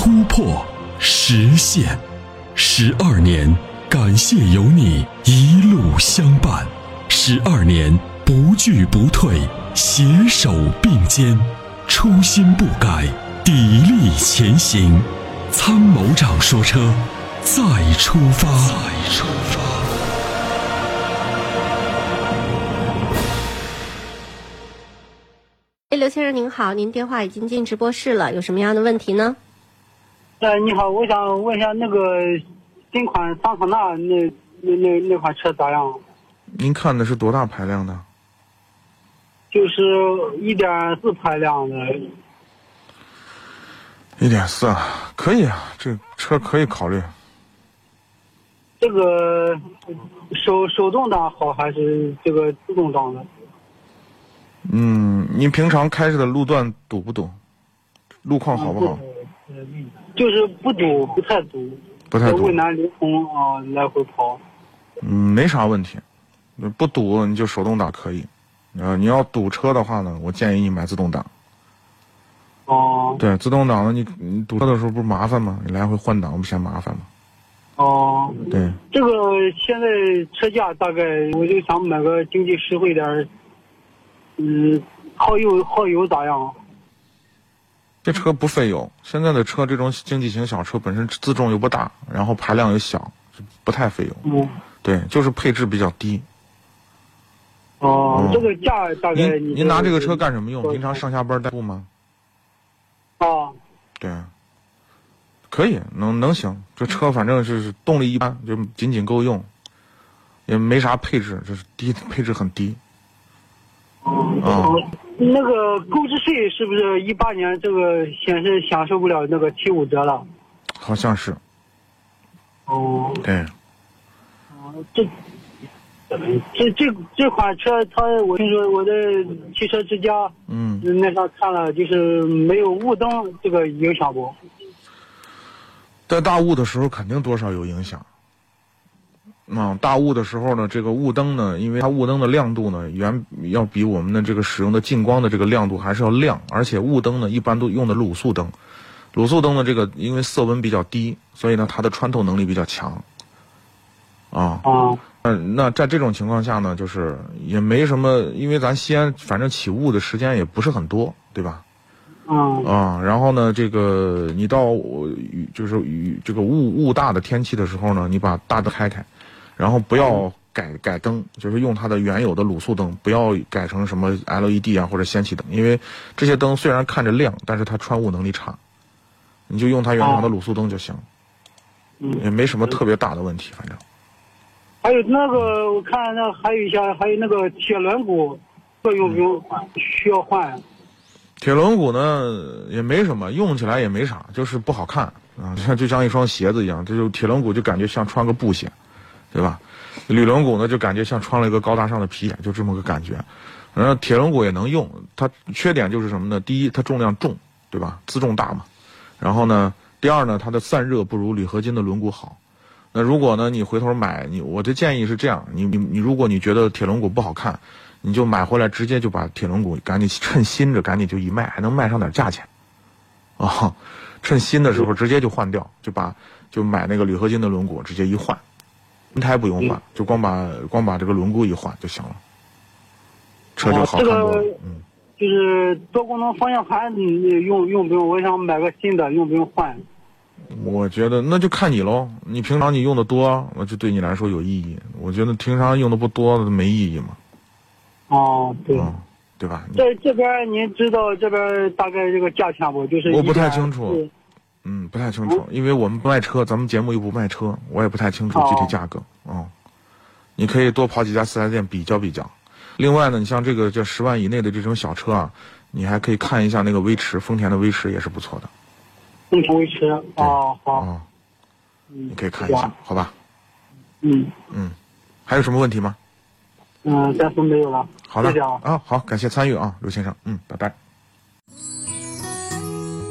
突破，实现，十二年，感谢有你一路相伴，十二年不惧不退，携手并肩，初心不改，砥砺前行。参谋长说：“车，再出发。”再出发。哎，刘先生您好，您电话已经进直播室了，有什么样的问题呢？哎，你好，我想问一下那个新款桑塔纳那那那那款车咋样？您看的是多大排量的？就是一点四排量的。一点四啊，可以啊，这车可以考虑。这个手手动挡好还是这个自动挡的？嗯，您平常开着的路段堵不堵？路况好不好？就是不堵，不太堵，不太堵。渭南临潼啊，来回跑。嗯，没啥问题，不堵你就手动挡可以。呃，你要堵车的话呢，我建议你买自动挡。哦。对，自动挡的你你堵车的时候不是麻烦吗？你来回换挡不嫌麻烦吗？哦。对。这个现在车价大概，我就想买个经济实惠点嗯，耗油耗油咋样？这车不费油，现在的车这种经济型小车本身自重又不大，然后排量又小，不太费油。嗯，对，就是配置比较低。哦，这个价大概您您拿这个车干什么用？平常上下班代步吗？啊，对，可以，能能行。这车反正是动力一般，就仅仅够用，也没啥配置，就是低配置很低。啊。那个购置税是不是一八年这个显示享受不了那个七五折了？好像是。哦。对。哦，这这这这款车，它我听说我在汽车之家嗯那上看了，就是没有雾灯，这个影响不？在大雾的时候，肯定多少有影响。啊，大雾的时候呢，这个雾灯呢，因为它雾灯的亮度呢，远要比我们的这个使用的近光的这个亮度还是要亮，而且雾灯呢，一般都用的卤素灯，卤素灯的这个因为色温比较低，所以呢，它的穿透能力比较强。啊，啊，嗯，那在这种情况下呢，就是也没什么，因为咱西安反正起雾的时间也不是很多，对吧？嗯。啊，然后呢，这个你到雨就是雨这个雾雾大的天气的时候呢，你把大灯开开。然后不要改改灯，就是用它的原有的卤素灯，不要改成什么 LED 啊或者氙气灯，因为这些灯虽然看着亮，但是它穿雾能力差。你就用它原厂的卤素灯就行，也没什么特别大的问题，反正。还有那个，我看那还有一些，还有那个铁轮毂，这用不用需要换？铁轮毂呢也没什么，用起来也没啥，就是不好看啊，像就像一双鞋子一样，这就铁轮毂就感觉像穿个布鞋。对吧？铝轮毂呢，就感觉像穿了一个高大上的皮鞋，就这么个感觉。然后铁轮毂也能用，它缺点就是什么呢？第一，它重量重，对吧？自重大嘛。然后呢，第二呢，它的散热不如铝合金的轮毂好。那如果呢，你回头买你，我的建议是这样：你你你，如果你觉得铁轮毂不好看，你就买回来直接就把铁轮毂赶紧趁新着赶紧就一卖，还能卖上点价钱。啊，趁新的时候直接就换掉，就把就买那个铝合金的轮毂直接一换。轮胎不用换，就光把光把这个轮毂一换就行了，车就好看多了。嗯，就是多功能方向盘，你用用不用？我想买个新的，用不用换？我觉得那就看你喽。你平常你用的多，那就对你来说有意义。我觉得平常用的不多，没意义嘛。哦，对，对吧？在这边，您知道这边大概这个价钱不？就是我不太清楚。嗯，不太清楚，因为我们不卖车，咱们节目又不卖车，我也不太清楚具体价格。哦，你可以多跑几家四 S 店比较比较。另外呢，你像这个这十万以内的这种小车啊，你还可以看一下那个威驰，丰田的威驰也是不错的。丰田威驰。哦，好，你可以看一下，好吧？嗯嗯，还有什么问题吗？嗯，暂时没有了。好的谢谢啊。啊，好，感谢参与啊，刘先生，嗯，拜拜。